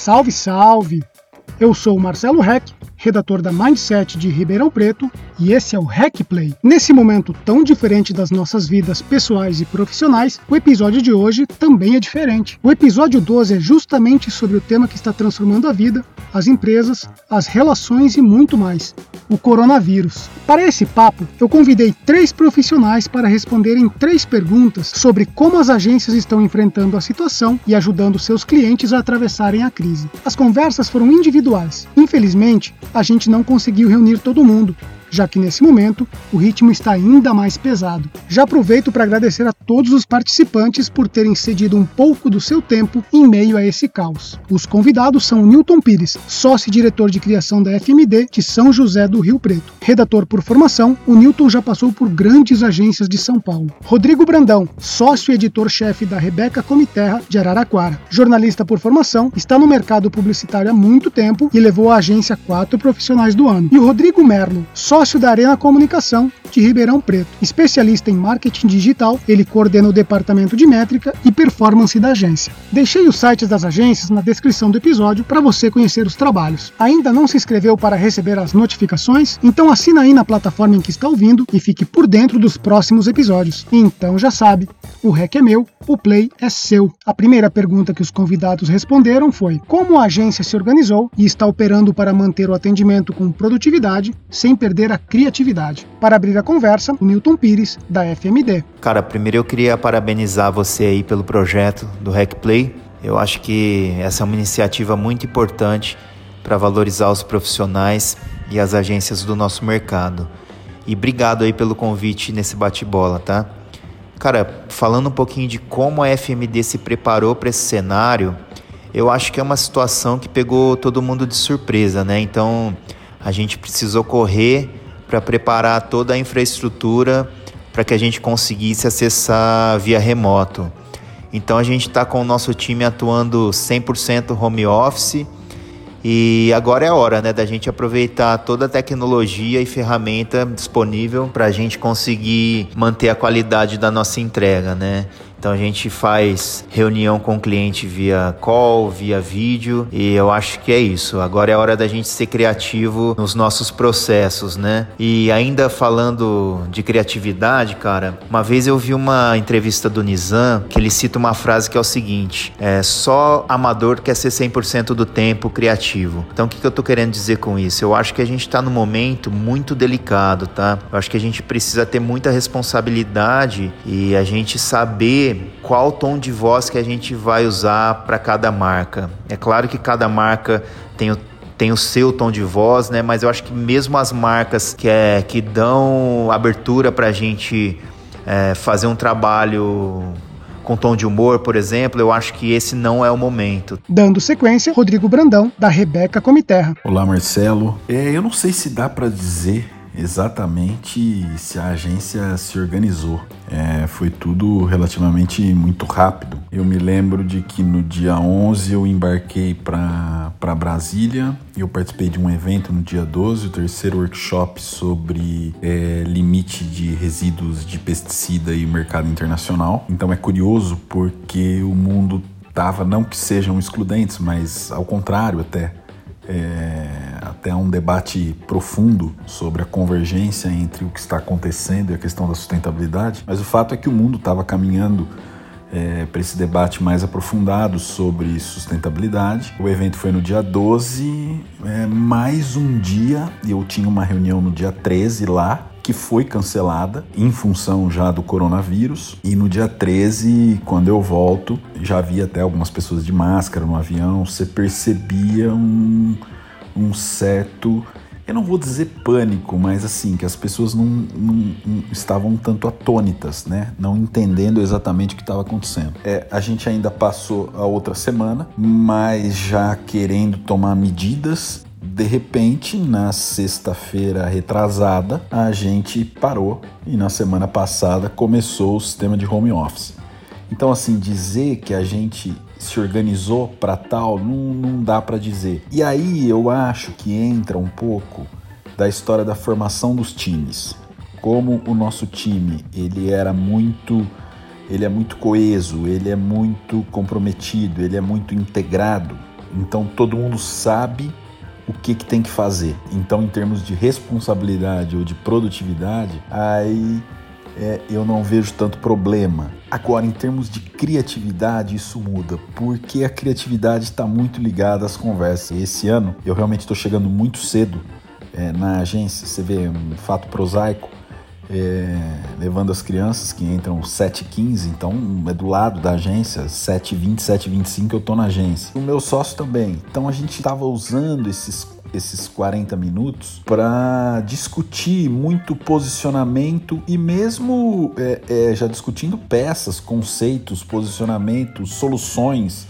Salve, salve! Eu sou o Marcelo Reck, redator da Mindset de Ribeirão Preto, e esse é o Hack Play. Nesse momento tão diferente das nossas vidas pessoais e profissionais, o episódio de hoje também é diferente. O episódio 12 é justamente sobre o tema que está transformando a vida, as empresas, as relações e muito mais: o coronavírus. Para esse papo, eu convidei três profissionais para responderem três perguntas sobre como as agências estão enfrentando a situação e ajudando seus clientes a atravessarem a crise. As conversas foram individuais. Infelizmente, a gente não conseguiu reunir todo mundo, já que nesse momento o ritmo está ainda mais pesado. Já aproveito para agradecer a todos os participantes por terem cedido um pouco do seu tempo em meio a esse caos. Os convidados são Newton Pires, sócio e diretor de criação da FMD de São José do Rio Preto. Redator por formação, o Newton já passou por grandes agências de São Paulo. Rodrigo Brandão, sócio e editor-chefe da Rebeca Comiterra de Araraquara. Jornalista por formação, está no mercado publicitário há muito tempo e levou a agência quatro profissionais do ano. E o Rodrigo Merlo, sócio sócio da Arena Comunicação de Ribeirão Preto. Especialista em marketing digital, ele coordena o departamento de métrica e performance da agência. Deixei os sites das agências na descrição do episódio para você conhecer os trabalhos. Ainda não se inscreveu para receber as notificações? Então assina aí na plataforma em que está ouvindo e fique por dentro dos próximos episódios. Então já sabe, o REC é meu, o Play é seu. A primeira pergunta que os convidados responderam foi: como a agência se organizou e está operando para manter o atendimento com produtividade sem perder a criatividade. Para abrir a conversa, Newton Pires, da FMD. Cara, primeiro eu queria parabenizar você aí pelo projeto do RecPlay. Eu acho que essa é uma iniciativa muito importante para valorizar os profissionais e as agências do nosso mercado. E obrigado aí pelo convite nesse bate-bola, tá? Cara, falando um pouquinho de como a FMD se preparou para esse cenário, eu acho que é uma situação que pegou todo mundo de surpresa, né? Então, a gente precisou correr para preparar toda a infraestrutura para que a gente conseguisse acessar via remoto. Então a gente está com o nosso time atuando 100% home office e agora é a hora né, da gente aproveitar toda a tecnologia e ferramenta disponível para a gente conseguir manter a qualidade da nossa entrega. Né? Então a gente faz reunião com o cliente via call, via vídeo e eu acho que é isso. Agora é hora da gente ser criativo nos nossos processos, né? E ainda falando de criatividade, cara, uma vez eu vi uma entrevista do Nizam que ele cita uma frase que é o seguinte: é só amador quer ser 100% do tempo criativo. Então o que, que eu tô querendo dizer com isso? Eu acho que a gente tá num momento muito delicado, tá? Eu acho que a gente precisa ter muita responsabilidade e a gente saber qual tom de voz que a gente vai usar para cada marca. É claro que cada marca tem o tem o seu tom de voz, né? Mas eu acho que mesmo as marcas que, é, que dão abertura para a gente é, fazer um trabalho com tom de humor, por exemplo, eu acho que esse não é o momento. Dando sequência, Rodrigo Brandão, da Rebeca Comiterra. Olá, Marcelo. É, eu não sei se dá para dizer exatamente se a agência se organizou. É, foi tudo relativamente muito rápido. Eu me lembro de que no dia 11 eu embarquei para Brasília. Eu participei de um evento no dia 12, o terceiro workshop sobre é, limite de resíduos de pesticida e mercado internacional. Então é curioso porque o mundo tava não que sejam excludentes, mas ao contrário até é, até um debate profundo sobre a convergência entre o que está acontecendo e a questão da sustentabilidade, mas o fato é que o mundo estava caminhando é, para esse debate mais aprofundado sobre sustentabilidade. O evento foi no dia 12, é, mais um dia, e eu tinha uma reunião no dia 13 lá, que foi cancelada em função já do coronavírus. E no dia 13, quando eu volto, já havia até algumas pessoas de máscara no avião, você percebia um, um certo eu não vou dizer pânico, mas assim, que as pessoas não, não, não estavam tanto atônitas, né? Não entendendo exatamente o que estava acontecendo. É, a gente ainda passou a outra semana, mas já querendo tomar medidas de repente, na sexta-feira retrasada, a gente parou e na semana passada começou o sistema de home office. Então, assim, dizer que a gente se organizou para tal não, não dá para dizer. E aí eu acho que entra um pouco da história da formação dos times. Como o nosso time ele era muito ele é muito coeso, ele é muito comprometido, ele é muito integrado Então todo mundo sabe o que, que tem que fazer. Então, em termos de responsabilidade ou de produtividade, aí é, eu não vejo tanto problema. Agora, em termos de criatividade, isso muda, porque a criatividade está muito ligada às conversas. Esse ano, eu realmente estou chegando muito cedo é, na agência. Você vê um fato prosaico. É, levando as crianças que entram 7h15, então é do lado da agência, 7h20, 7h25 eu estou na agência. O meu sócio também. Então a gente estava usando esses esses 40 minutos para discutir muito posicionamento e mesmo é, é, já discutindo peças, conceitos, posicionamentos, soluções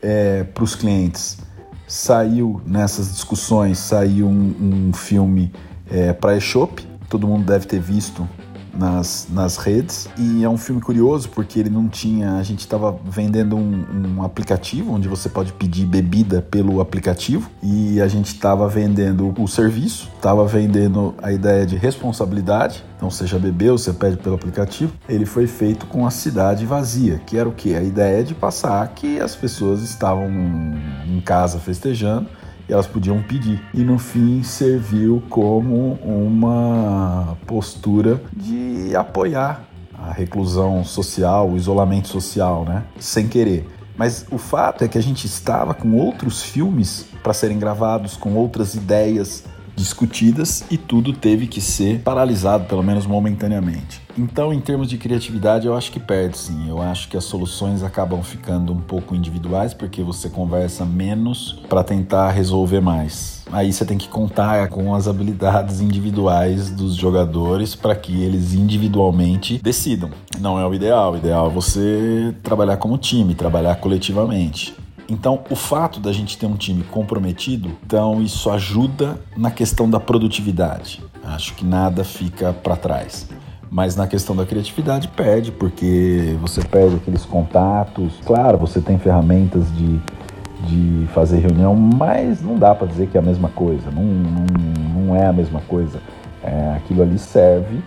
é, para os clientes. Saiu nessas discussões, saiu um, um filme é, para eShop, todo mundo deve ter visto nas, nas redes. E é um filme curioso porque ele não tinha. A gente estava vendendo um, um, aplicativo onde você pode pedir bebida pelo aplicativo e a gente estava vendendo o serviço, estava vendendo a ideia de responsabilidade. Então, seja bebeu, você pede pelo aplicativo. Ele foi feito com a cidade vazia, que era o que? A ideia de passar que as pessoas estavam em casa festejando elas podiam pedir. E no fim serviu como uma postura de apoiar a reclusão social, o isolamento social, né? Sem querer. Mas o fato é que a gente estava com outros filmes para serem gravados, com outras ideias discutidas e tudo teve que ser paralisado, pelo menos momentaneamente. Então, em termos de criatividade, eu acho que perde sim. Eu acho que as soluções acabam ficando um pouco individuais porque você conversa menos para tentar resolver mais. Aí você tem que contar com as habilidades individuais dos jogadores para que eles individualmente decidam. Não é o ideal. O ideal é você trabalhar como time, trabalhar coletivamente. Então, o fato da gente ter um time comprometido, então isso ajuda na questão da produtividade. Acho que nada fica para trás. Mas na questão da criatividade perde, porque você perde aqueles contatos. Claro, você tem ferramentas de, de fazer reunião, mas não dá para dizer que é a mesma coisa. Não, não, não é a mesma coisa. É, aquilo ali serve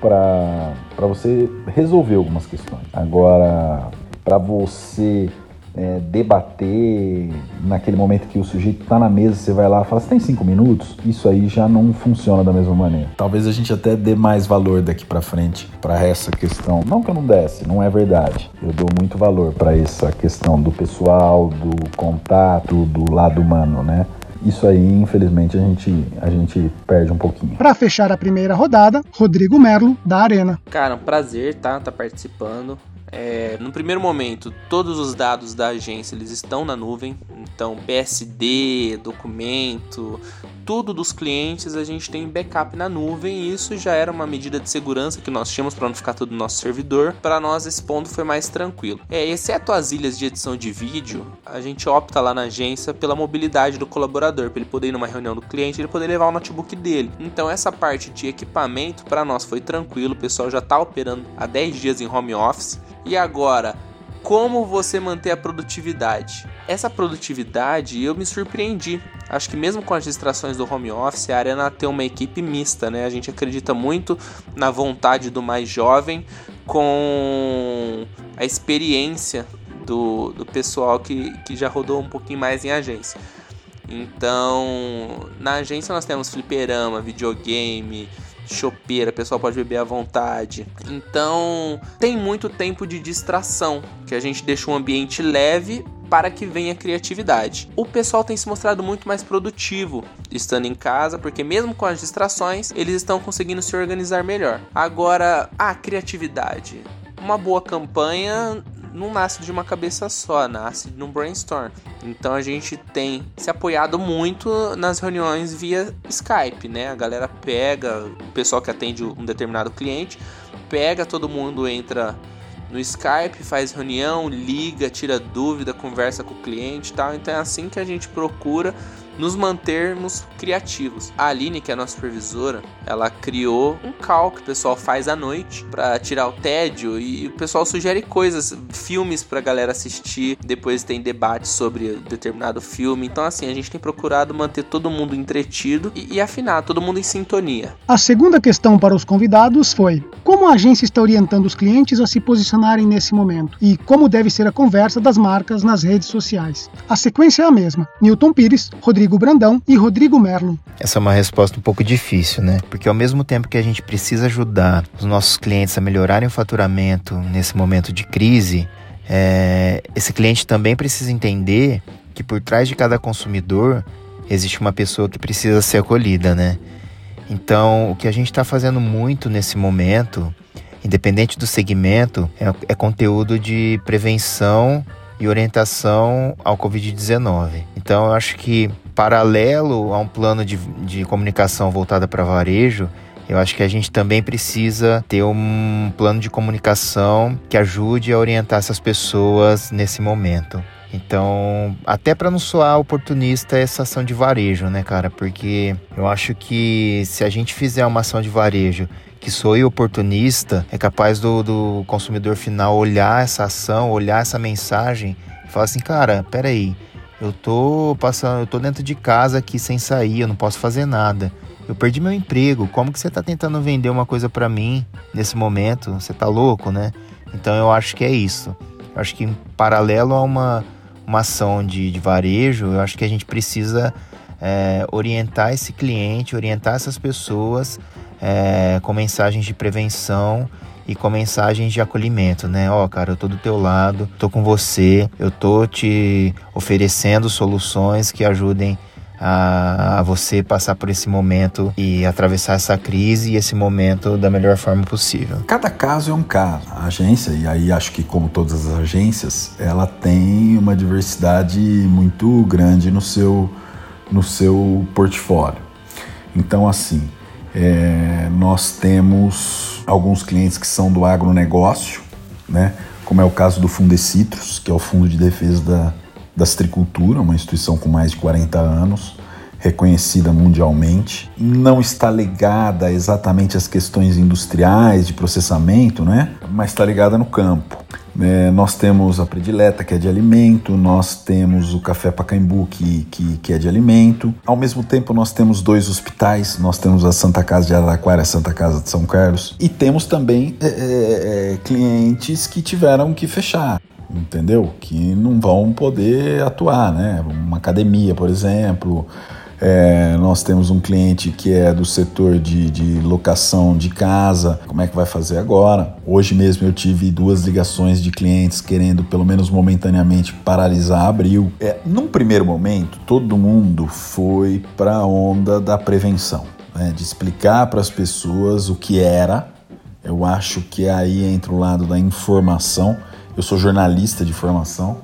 para você resolver algumas questões. Agora, para você é, debater naquele momento que o sujeito está na mesa, você vai lá e fala, você tem cinco minutos? Isso aí já não funciona da mesma maneira. Talvez a gente até dê mais valor daqui para frente para essa questão. Não que eu não desse, não é verdade. Eu dou muito valor para essa questão do pessoal, do contato, do lado humano, né? Isso aí, infelizmente, a gente, a gente perde um pouquinho. Para fechar a primeira rodada, Rodrigo Merlo, da Arena. Cara, um prazer, tá? Tá participando. É, no primeiro momento, todos os dados da agência eles estão na nuvem, então PSD, documento, tudo dos clientes a gente tem backup na nuvem e isso já era uma medida de segurança que nós tínhamos para não ficar tudo no nosso servidor. Para nós esse ponto foi mais tranquilo. É, exceto as ilhas de edição de vídeo, a gente opta lá na agência pela mobilidade do colaborador, para ele poder ir numa reunião do cliente, ele poder levar o notebook dele. Então essa parte de equipamento para nós foi tranquilo, o pessoal já está operando há 10 dias em home office. E agora, como você manter a produtividade? Essa produtividade eu me surpreendi. Acho que mesmo com as distrações do home office, a Arena tem uma equipe mista, né? A gente acredita muito na vontade do mais jovem com a experiência do, do pessoal que, que já rodou um pouquinho mais em agência. Então, na agência nós temos fliperama, videogame, chopeira, o pessoal pode beber à vontade. Então, tem muito tempo de distração, que a gente deixa um ambiente leve para que venha criatividade. O pessoal tem se mostrado muito mais produtivo estando em casa, porque mesmo com as distrações, eles estão conseguindo se organizar melhor. Agora, a criatividade. Uma boa campanha não nasce de uma cabeça só, nasce num brainstorm. Então a gente tem se apoiado muito nas reuniões via Skype, né? A galera pega, o pessoal que atende um determinado cliente, pega, todo mundo entra no Skype, faz reunião, liga, tira dúvida, conversa com o cliente e tal. Então é assim que a gente procura nos mantermos criativos. A Aline, que é a nossa supervisora, ela criou um call que o pessoal faz à noite para tirar o tédio e o pessoal sugere coisas, filmes para galera assistir. Depois tem debate sobre determinado filme. Então, assim, a gente tem procurado manter todo mundo entretido e, e afinar, todo mundo em sintonia. A segunda questão para os convidados foi: como a agência está orientando os clientes a se posicionarem nesse momento e como deve ser a conversa das marcas nas redes sociais. A sequência é a mesma: Newton Pires, Rodrigo Brandão e Rodrigo Merlo. Essa é uma resposta um pouco difícil, né? Porque ao mesmo tempo que a gente precisa ajudar os nossos clientes a melhorarem o faturamento nesse momento de crise, é, esse cliente também precisa entender que por trás de cada consumidor existe uma pessoa que precisa ser acolhida, né? Então, o que a gente está fazendo muito nesse momento, independente do segmento, é, é conteúdo de prevenção e orientação ao Covid-19. Então, eu acho que, paralelo a um plano de, de comunicação voltada para varejo, eu acho que a gente também precisa ter um plano de comunicação que ajude a orientar essas pessoas nesse momento. Então, até para não soar oportunista essa ação de varejo, né, cara? Porque eu acho que se a gente fizer uma ação de varejo que soe oportunista, é capaz do, do consumidor final olhar essa ação, olhar essa mensagem e falar assim, cara, peraí, eu tô passando, eu tô dentro de casa aqui sem sair, eu não posso fazer nada. Eu perdi meu emprego. Como que você tá tentando vender uma coisa para mim nesse momento? Você tá louco, né? Então eu acho que é isso. Eu acho que em paralelo a uma uma ação de, de varejo, eu acho que a gente precisa é, orientar esse cliente, orientar essas pessoas é, com mensagens de prevenção e com mensagens de acolhimento, né? Ó, oh, cara, eu tô do teu lado, tô com você, eu tô te oferecendo soluções que ajudem a, a, você passar por esse momento e atravessar essa crise e esse momento da melhor forma possível. Cada caso é um caso. A agência, e aí acho que como todas as agências, ela tem uma diversidade muito grande no seu, no seu portfólio. Então, assim, é, nós temos alguns clientes que são do agronegócio, né? como é o caso do Fundecitrus, que é o Fundo de Defesa da, da Citricultura, uma instituição com mais de 40 anos, reconhecida mundialmente, não está ligada exatamente às questões industriais, de processamento, né? mas está ligada no campo. É, nós temos a predileta, que é de alimento, nós temos o café Pacaembu, que, que, que, é de alimento. Ao mesmo tempo, nós temos dois hospitais, nós temos a Santa Casa de Araraquara a Santa Casa de São Carlos, e temos também é, é, é clientes que tiveram que fechar entendeu? Que não vão poder atuar, né? Uma academia, por exemplo. É, nós temos um cliente que é do setor de, de, locação de casa. Como é que vai fazer agora? Hoje mesmo eu tive duas ligações de clientes querendo, pelo menos momentaneamente, paralisar abril. É, num primeiro momento, todo mundo foi para a onda da prevenção, né? de explicar para as pessoas o que era. Eu acho que aí entra o lado da informação eu sou jornalista de formação.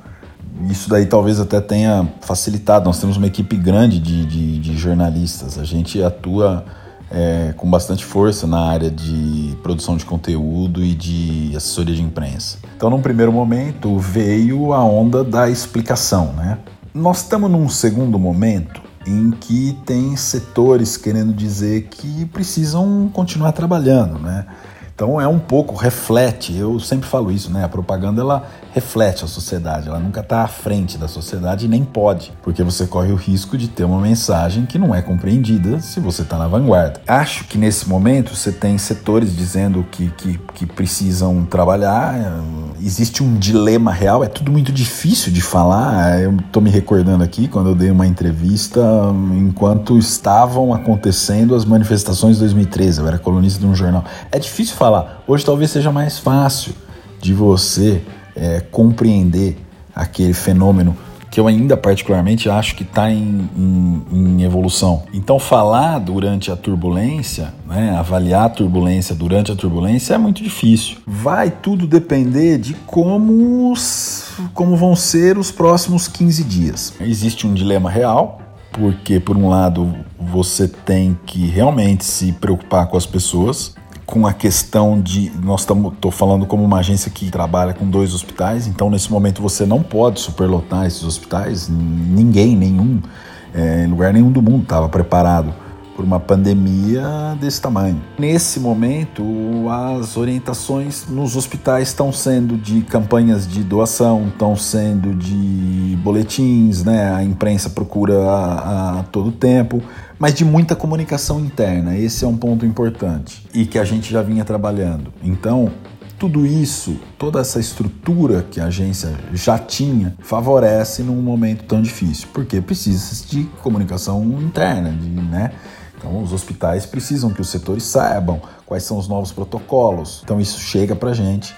Isso daí talvez até tenha facilitado. Nós temos uma equipe grande de, de, de jornalistas. A gente atua é, com bastante força na área de produção de conteúdo e de assessoria de imprensa. Então, num primeiro momento, veio a onda da explicação. Né? Nós estamos num segundo momento em que tem setores querendo dizer que precisam continuar trabalhando, né? Então é um pouco, reflete, eu sempre falo isso, né? A propaganda ela reflete a sociedade, ela nunca está à frente da sociedade e nem pode, porque você corre o risco de ter uma mensagem que não é compreendida se você está na vanguarda. Acho que nesse momento você tem setores dizendo que, que, que precisam trabalhar, existe um dilema real, é tudo muito difícil de falar. Eu estou me recordando aqui quando eu dei uma entrevista enquanto estavam acontecendo as manifestações de 2013, eu era colunista de um jornal. É difícil falar, hoje talvez seja mais fácil de você é, compreender aquele fenômeno que eu ainda particularmente acho que está em, em, em, evolução. Então, falar durante a turbulência, né, avaliar a turbulência durante a turbulência é muito difícil. Vai tudo depender de como, como vão ser os próximos 15 dias. Existe um dilema real, porque, por um lado, você tem que realmente se preocupar com as pessoas, com a questão de. Nós. Estou falando como uma agência que trabalha com dois hospitais, então nesse momento você não pode superlotar esses hospitais, ninguém, nenhum, é, lugar nenhum do mundo estava preparado por uma pandemia desse tamanho. Nesse momento, as orientações nos hospitais estão sendo de campanhas de doação, estão sendo de boletins, né? A imprensa procura a, a todo tempo mas de muita comunicação interna. Esse é um ponto importante e que a gente já vinha trabalhando. Então, tudo isso, toda essa estrutura que a agência já tinha, favorece num momento tão difícil, porque precisa de comunicação interna, de, né? Então, os hospitais precisam que os setores saibam quais são os novos protocolos. Então, isso chega para gente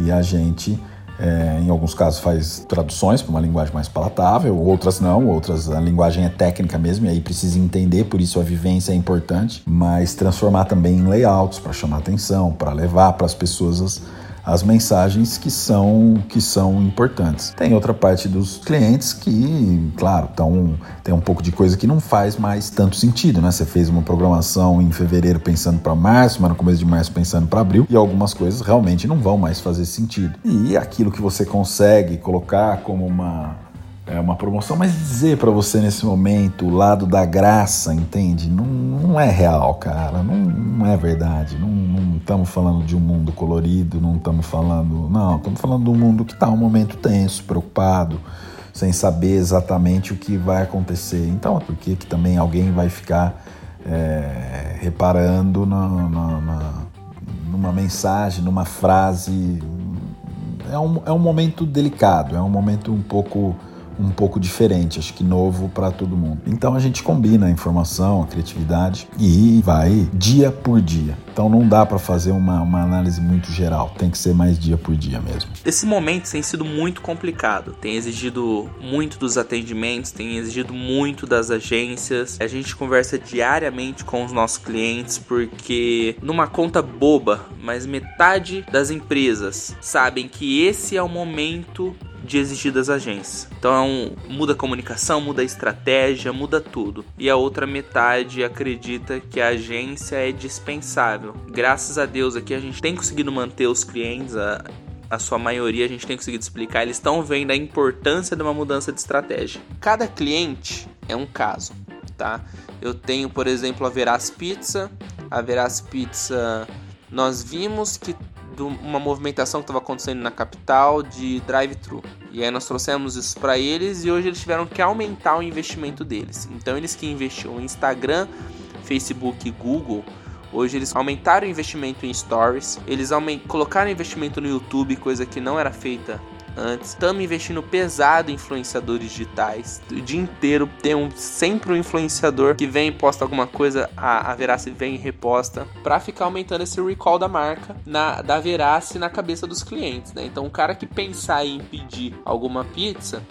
e a gente é, em alguns casos faz traduções para uma linguagem mais palatável, outras não, outras a linguagem é técnica mesmo e aí precisa entender, por isso a vivência é importante, mas transformar também em layouts para chamar atenção, para levar para as pessoas as, as mensagens que são que são importantes. Tem outra parte dos clientes que, claro, tão, tem um pouco de coisa que não faz mais tanto sentido, né? Você fez uma programação em fevereiro pensando para março, mas no começo de março pensando para abril, e algumas coisas realmente não vão mais fazer sentido. E aquilo que você consegue colocar como uma é uma promoção, mas dizer para você nesse momento o lado da graça, entende? Não, não é real, cara, não, não é verdade. Não estamos falando de um mundo colorido, não estamos falando. Não, estamos falando de um mundo que está um momento tenso, preocupado, sem saber exatamente o que vai acontecer. Então, é porque que também alguém vai ficar é, reparando na, na, na, numa mensagem, numa frase. É um, é um momento delicado, é um momento um pouco um pouco diferente, acho que novo para todo mundo. Então a gente combina a informação, a criatividade e vai dia por dia. Então não dá para fazer uma, uma análise muito geral, tem que ser mais dia por dia mesmo. Esse momento tem sido muito complicado, tem exigido muito dos atendimentos, tem exigido muito das agências. A gente conversa diariamente com os nossos clientes porque numa conta boba, mas metade das empresas sabem que esse é o momento de exigir das agências. Então muda a comunicação, muda a estratégia, muda tudo. E a outra metade acredita que a agência é dispensável. Graças a Deus aqui a gente tem conseguido manter os clientes, a, a sua maioria a gente tem conseguido explicar, eles estão vendo a importância de uma mudança de estratégia. Cada cliente é um caso, tá? Eu tenho, por exemplo, a Veraz Pizza. A Veraz Pizza, nós vimos que uma movimentação que estava acontecendo na capital de drive-thru. E aí nós trouxemos isso para eles e hoje eles tiveram que aumentar o investimento deles. Então eles que investiam em Instagram, Facebook e Google, hoje eles aumentaram o investimento em stories, eles colocaram investimento no YouTube, coisa que não era feita antes. Estamos investindo pesado em influenciadores digitais. O dia inteiro tem um, sempre um influenciador que vem e posta alguma coisa, a, a Verace vem e reposta, para ficar aumentando esse recall da marca, na, da Verace na cabeça dos clientes. Né? Então, o cara que pensar em pedir alguma pizza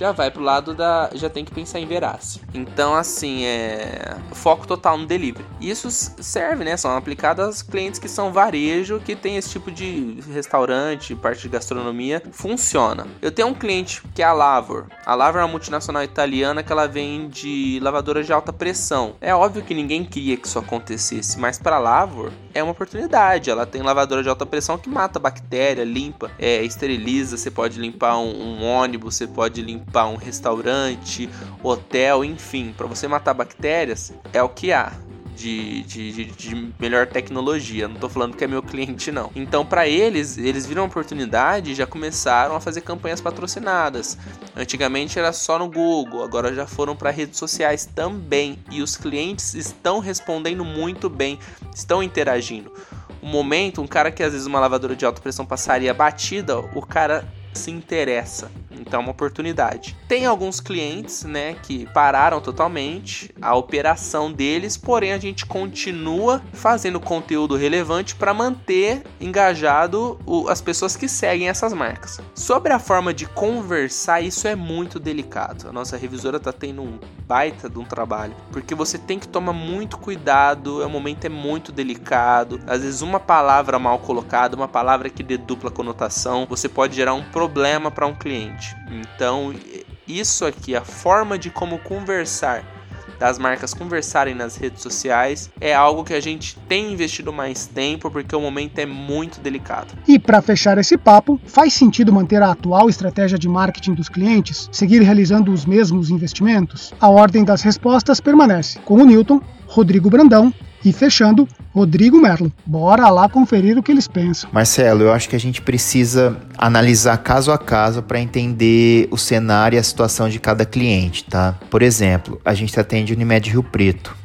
já vai pro lado da. já tem que pensar em verácio. Então, assim, é. Foco total no delivery. Isso serve, né? São aplicadas clientes que são varejo, que tem esse tipo de restaurante, parte de gastronomia. Funciona. Eu tenho um cliente que é a Lavor. A Lavor é uma multinacional italiana que ela vende lavadora de alta pressão. É óbvio que ninguém queria que isso acontecesse, mas para Lavor é uma oportunidade. Ela tem lavadora de alta pressão que mata bactéria, limpa, é, esteriliza. Você pode limpar um, um ônibus, você pode limpar limpar um restaurante, hotel, enfim, para você matar bactérias, é o que há. De, de, de, melhor tecnologia. Não estou falando que é meu cliente, não. Então, para eles, eles viram a oportunidade e já começaram a fazer campanhas patrocinadas. Antigamente era só no Google, agora já foram para redes sociais também. E os clientes estão respondendo muito bem, estão interagindo. Um momento, um cara que às vezes uma lavadora de alta pressão passaria batida, o cara se interessa. Então é uma oportunidade. Tem alguns clientes, né, que pararam totalmente a operação deles, porém a gente continua fazendo conteúdo relevante para manter engajado o, as pessoas que seguem essas marcas. Sobre a forma de conversar, isso é muito delicado. A nossa revisora está tendo um baita de um trabalho, porque você tem que tomar muito cuidado, o momento é muito delicado. Às vezes uma palavra mal colocada, uma palavra que dê dupla conotação, você pode gerar um problema para um cliente. Então, isso aqui, a forma de como conversar das marcas conversarem nas redes sociais é algo que a gente tem investido mais tempo porque o momento é muito delicado. E para fechar esse papo, faz sentido manter a atual estratégia de marketing dos clientes, seguir realizando os mesmos investimentos? A ordem das respostas permanece com o Newton, Rodrigo Brandão E fechando, Rodrigo Merlo. Bora lá conferir o que eles pensam. Marcelo, eu acho que a gente precisa analisar caso a caso para entender o cenário e a situação de cada cliente, tá? Por exemplo, a gente atende Unimed Rio Preto.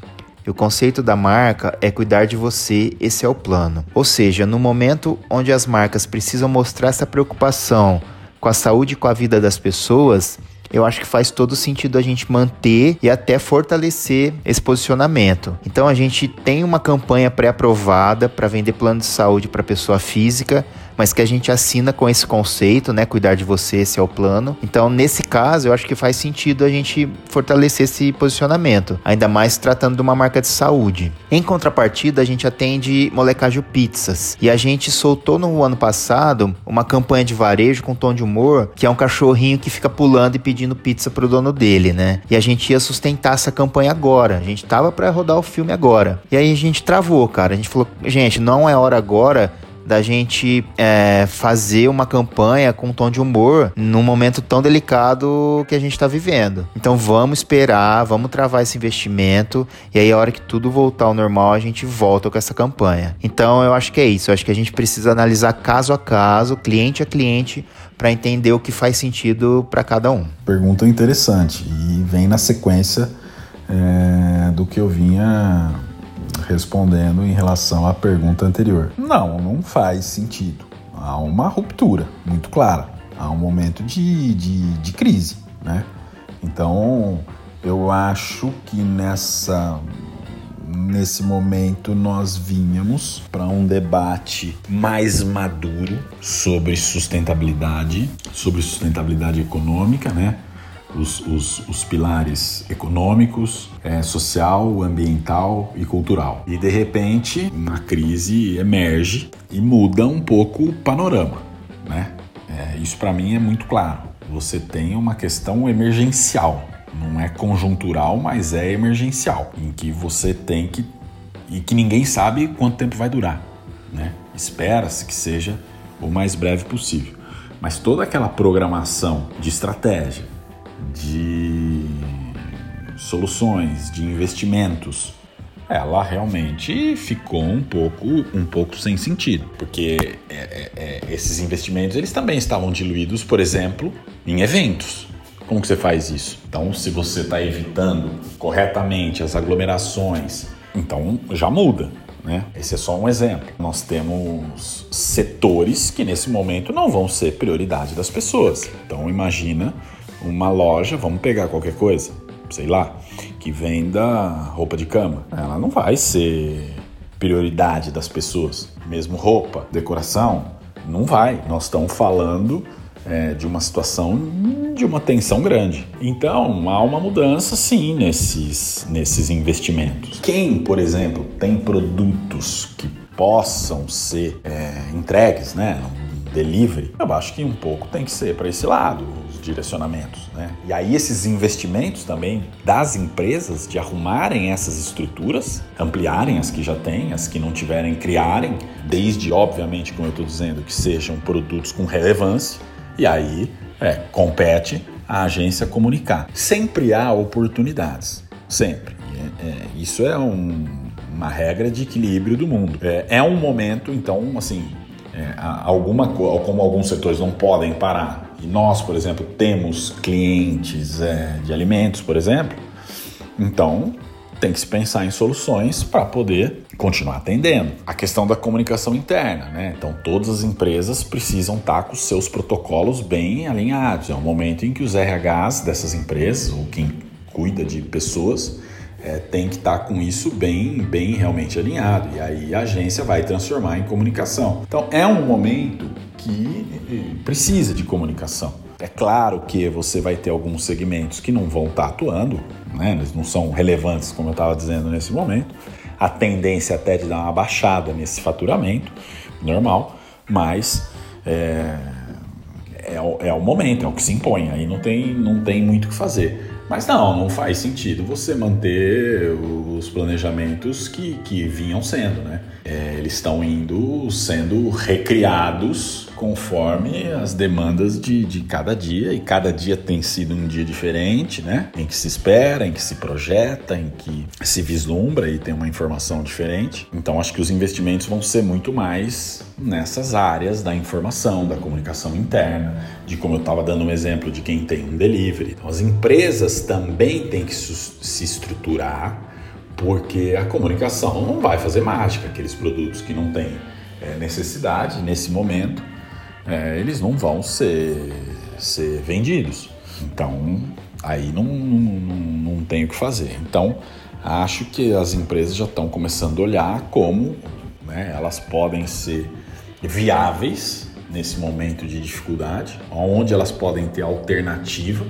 E o conceito da marca é cuidar de você, esse é o plano. Ou seja, no momento onde as marcas precisam mostrar essa preocupação com a saúde e com a vida das pessoas, eu acho que faz todo sentido a gente manter e até fortalecer esse posicionamento. Então a gente tem uma campanha pré-aprovada para vender plano de saúde para pessoa física mas que a gente assina com esse conceito, né? Cuidar de você, esse é o plano. Então, nesse caso, eu acho que faz sentido a gente fortalecer esse posicionamento, ainda mais tratando de uma marca de saúde. Em contrapartida, a gente atende Molecajo Pizzas e a gente soltou no ano passado uma campanha de varejo com tom de humor, que é um cachorrinho que fica pulando e pedindo pizza pro dono dele, né? E a gente ia sustentar essa campanha agora. A gente tava para rodar o filme agora. E aí a gente travou, cara. A gente falou, gente, não é hora agora da gente é, fazer uma campanha com um tom de humor num momento tão delicado que a gente está vivendo. Então vamos esperar, vamos travar esse investimento e aí a hora que tudo voltar ao normal a gente volta com essa campanha. Então eu acho que é isso. Eu acho que a gente precisa analisar caso a caso, cliente a cliente, para entender o que faz sentido para cada um. Pergunta interessante e vem na sequência é, do que eu vinha respondendo em relação à pergunta anterior. Não, não faz sentido. Há uma ruptura muito clara. Há um momento de, de, de crise, né? Então, eu acho que nessa nesse momento nós vinhamos para um debate mais maduro sobre sustentabilidade, sobre sustentabilidade econômica, né? Os, os, os pilares econômicos, é, social, ambiental e cultural. E de repente, uma crise emerge e muda um pouco o panorama. Né? É, isso para mim é muito claro. Você tem uma questão emergencial, não é conjuntural, mas é emergencial, em que você tem que e que ninguém sabe quanto tempo vai durar, né? Espera-se que seja o mais breve possível. Mas toda aquela programação de estratégia, de soluções, de investimentos, ela realmente ficou um pouco, um pouco sem sentido, porque é, é, é, esses investimentos eles também estavam diluídos, por exemplo, em eventos. Como que você faz isso? Então, se você está evitando corretamente as aglomerações, então já muda. Né? Esse é só um exemplo. Nós temos setores que nesse momento não vão ser prioridade das pessoas. Então imagina uma loja, vamos pegar qualquer coisa, sei lá, que venda roupa de cama. Ela não vai ser prioridade das pessoas. Mesmo roupa, decoração, não vai. Nós estamos falando é, de uma situação de uma tensão grande. Então, há uma mudança sim nesses, nesses investimentos. Quem, por exemplo, tem produtos que possam ser é, entregues, né? delivery, eu acho que um pouco tem que ser para esse lado, direcionamentos, né? E aí esses investimentos também das empresas de arrumarem essas estruturas, ampliarem as que já têm, as que não tiverem, criarem, desde, obviamente, como eu estou dizendo, que sejam produtos com relevância, e aí é, compete a agência comunicar. Sempre há oportunidades, sempre. É, é, isso é um, uma regra de equilíbrio do mundo. É, é um momento, então, assim, é, alguma como alguns setores não podem parar e nós, por exemplo, temos clientes é, de alimentos, por exemplo, então tem que se pensar em soluções para poder continuar atendendo. A questão da comunicação interna, né? Então todas as empresas precisam estar com os seus protocolos bem alinhados. É um momento em que os RHs dessas empresas, ou quem cuida de pessoas, é, tem que estar tá com isso bem, bem realmente alinhado. E aí a agência vai transformar em comunicação. Então é um momento que eh, precisa de comunicação. É claro que você vai ter alguns segmentos que não vão estar atuando, né? eles não são relevantes, como eu estava dizendo nesse momento. A tendência é até de dar uma baixada nesse faturamento, normal, mas é, é, é o momento, é o que se impõe, aí não tem, não tem muito o que fazer. Mas não, não faz sentido você manter os planejamentos que, que vinham sendo, né? É, eles estão indo sendo recriados conforme as demandas de, de cada dia, e cada dia tem sido um dia diferente, né? Em que se espera, em que se projeta, em que se vislumbra e tem uma informação diferente. Então acho que os investimentos vão ser muito mais nessas áreas da informação, da comunicação interna, de como eu estava dando um exemplo de quem tem um delivery. Então as empresas também têm que se estruturar, porque a comunicação não vai fazer mágica, aqueles produtos que não têm é, necessidade nesse momento é, eles não vão ser, ser vendidos. Então, aí não, não, não tem o que fazer. Então, acho que as empresas já estão começando a olhar como né, elas podem ser viáveis nesse momento de dificuldade, onde elas podem ter alternativa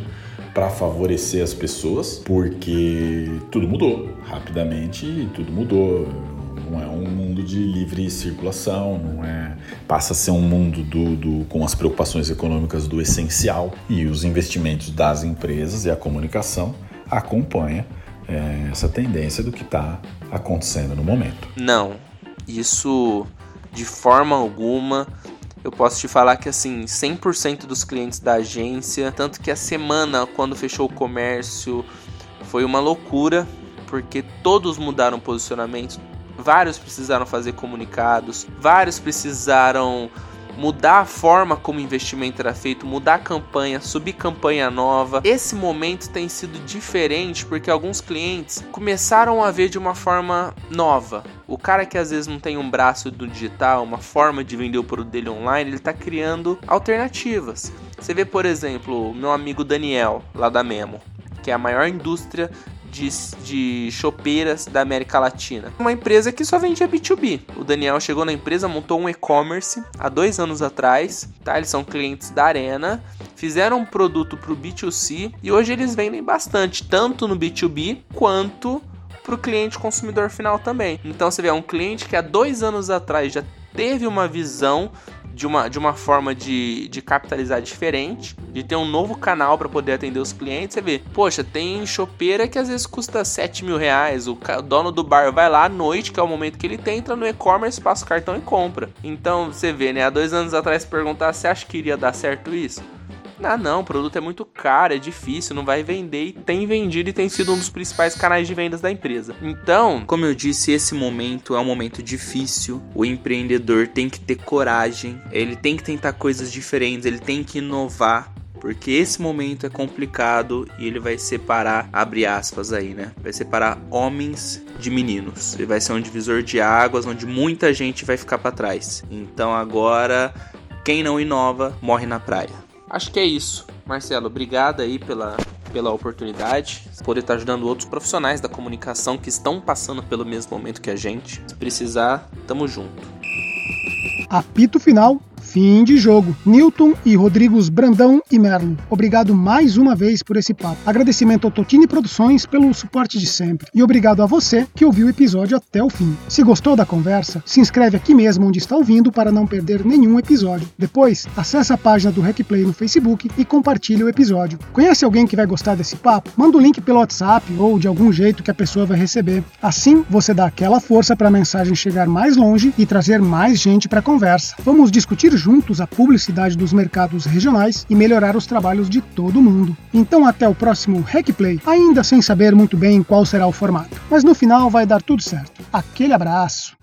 para favorecer as pessoas, porque tudo mudou rapidamente, tudo mudou não é um mundo de livre circulação, não é passa a ser um mundo do, do, com as preocupações econômicas do essencial e os investimentos das empresas e a comunicação acompanha é, essa tendência do que está acontecendo no momento. Não, isso de forma alguma. Eu posso te falar que assim, 100% dos clientes da agência, tanto que a semana quando fechou o comércio foi uma loucura, porque todos mudaram posicionamento, vários precisaram fazer comunicados, vários precisaram mudar a forma como o investimento era feito, mudar a campanha, subir campanha nova. Esse momento tem sido diferente porque alguns clientes começaram a ver de uma forma nova. O cara que às vezes não tem um braço do digital, uma forma de vender o produto dele online, ele está criando alternativas. Você vê, por exemplo, meu amigo Daniel, lá da Memo, que é a maior indústria de, de chopeiras da América Latina. Uma empresa que só vendia B2B. O Daniel chegou na empresa, montou um e-commerce há dois anos atrás, tá? Eles são clientes da Arena, fizeram um produto para o B2C e hoje eles vendem bastante, tanto no B2B quanto para o cliente consumidor final também. Então você vê, é um cliente que há dois anos atrás já teve uma visão de uma, de uma forma de, de capitalizar diferente, de ter um novo canal para poder atender os clientes. Você vê, poxa, tem chopeira que às vezes custa 7 mil reais. O dono do bar vai lá à noite, que é o momento que ele tem, entra no e-commerce, passa o cartão e compra. Então você vê, né? Há dois anos atrás perguntar se acha que iria dar certo isso. Ah, não, o produto é muito caro, é difícil, não vai vender e tem vendido e tem sido um dos principais canais de vendas da empresa. Então, como eu disse, esse momento é um momento difícil. O empreendedor tem que ter coragem, ele tem que tentar coisas diferentes, ele tem que inovar porque esse momento é complicado e ele vai separar, abre aspas aí, né? Vai separar homens de meninos. Ele vai ser um divisor de águas onde muita gente vai ficar para trás. Então agora, quem não inova morre na praia. Acho que é isso. Marcelo, obrigado aí pela, pela oportunidade, por estar ajudando outros profissionais da comunicação que estão passando pelo mesmo momento que a gente. Se precisar, tamo junto. Apito final Fim de jogo. Newton e Rodrigos Brandão e Merlo. Obrigado mais uma vez por esse papo. Agradecimento ao Totini Produções pelo suporte de sempre. E obrigado a você que ouviu o episódio até o fim. Se gostou da conversa, se inscreve aqui mesmo onde está ouvindo para não perder nenhum episódio. Depois, acesse a página do RecPlay no Facebook e compartilhe o episódio. Conhece alguém que vai gostar desse papo? Manda o link pelo WhatsApp ou de algum jeito que a pessoa vai receber. Assim, você dá aquela força para a mensagem chegar mais longe e trazer mais gente para a conversa. Vamos discutir juntos a publicidade dos mercados regionais e melhorar os trabalhos de todo mundo. Então até o próximo Hackplay, ainda sem saber muito bem qual será o formato. Mas no final vai dar tudo certo. Aquele abraço!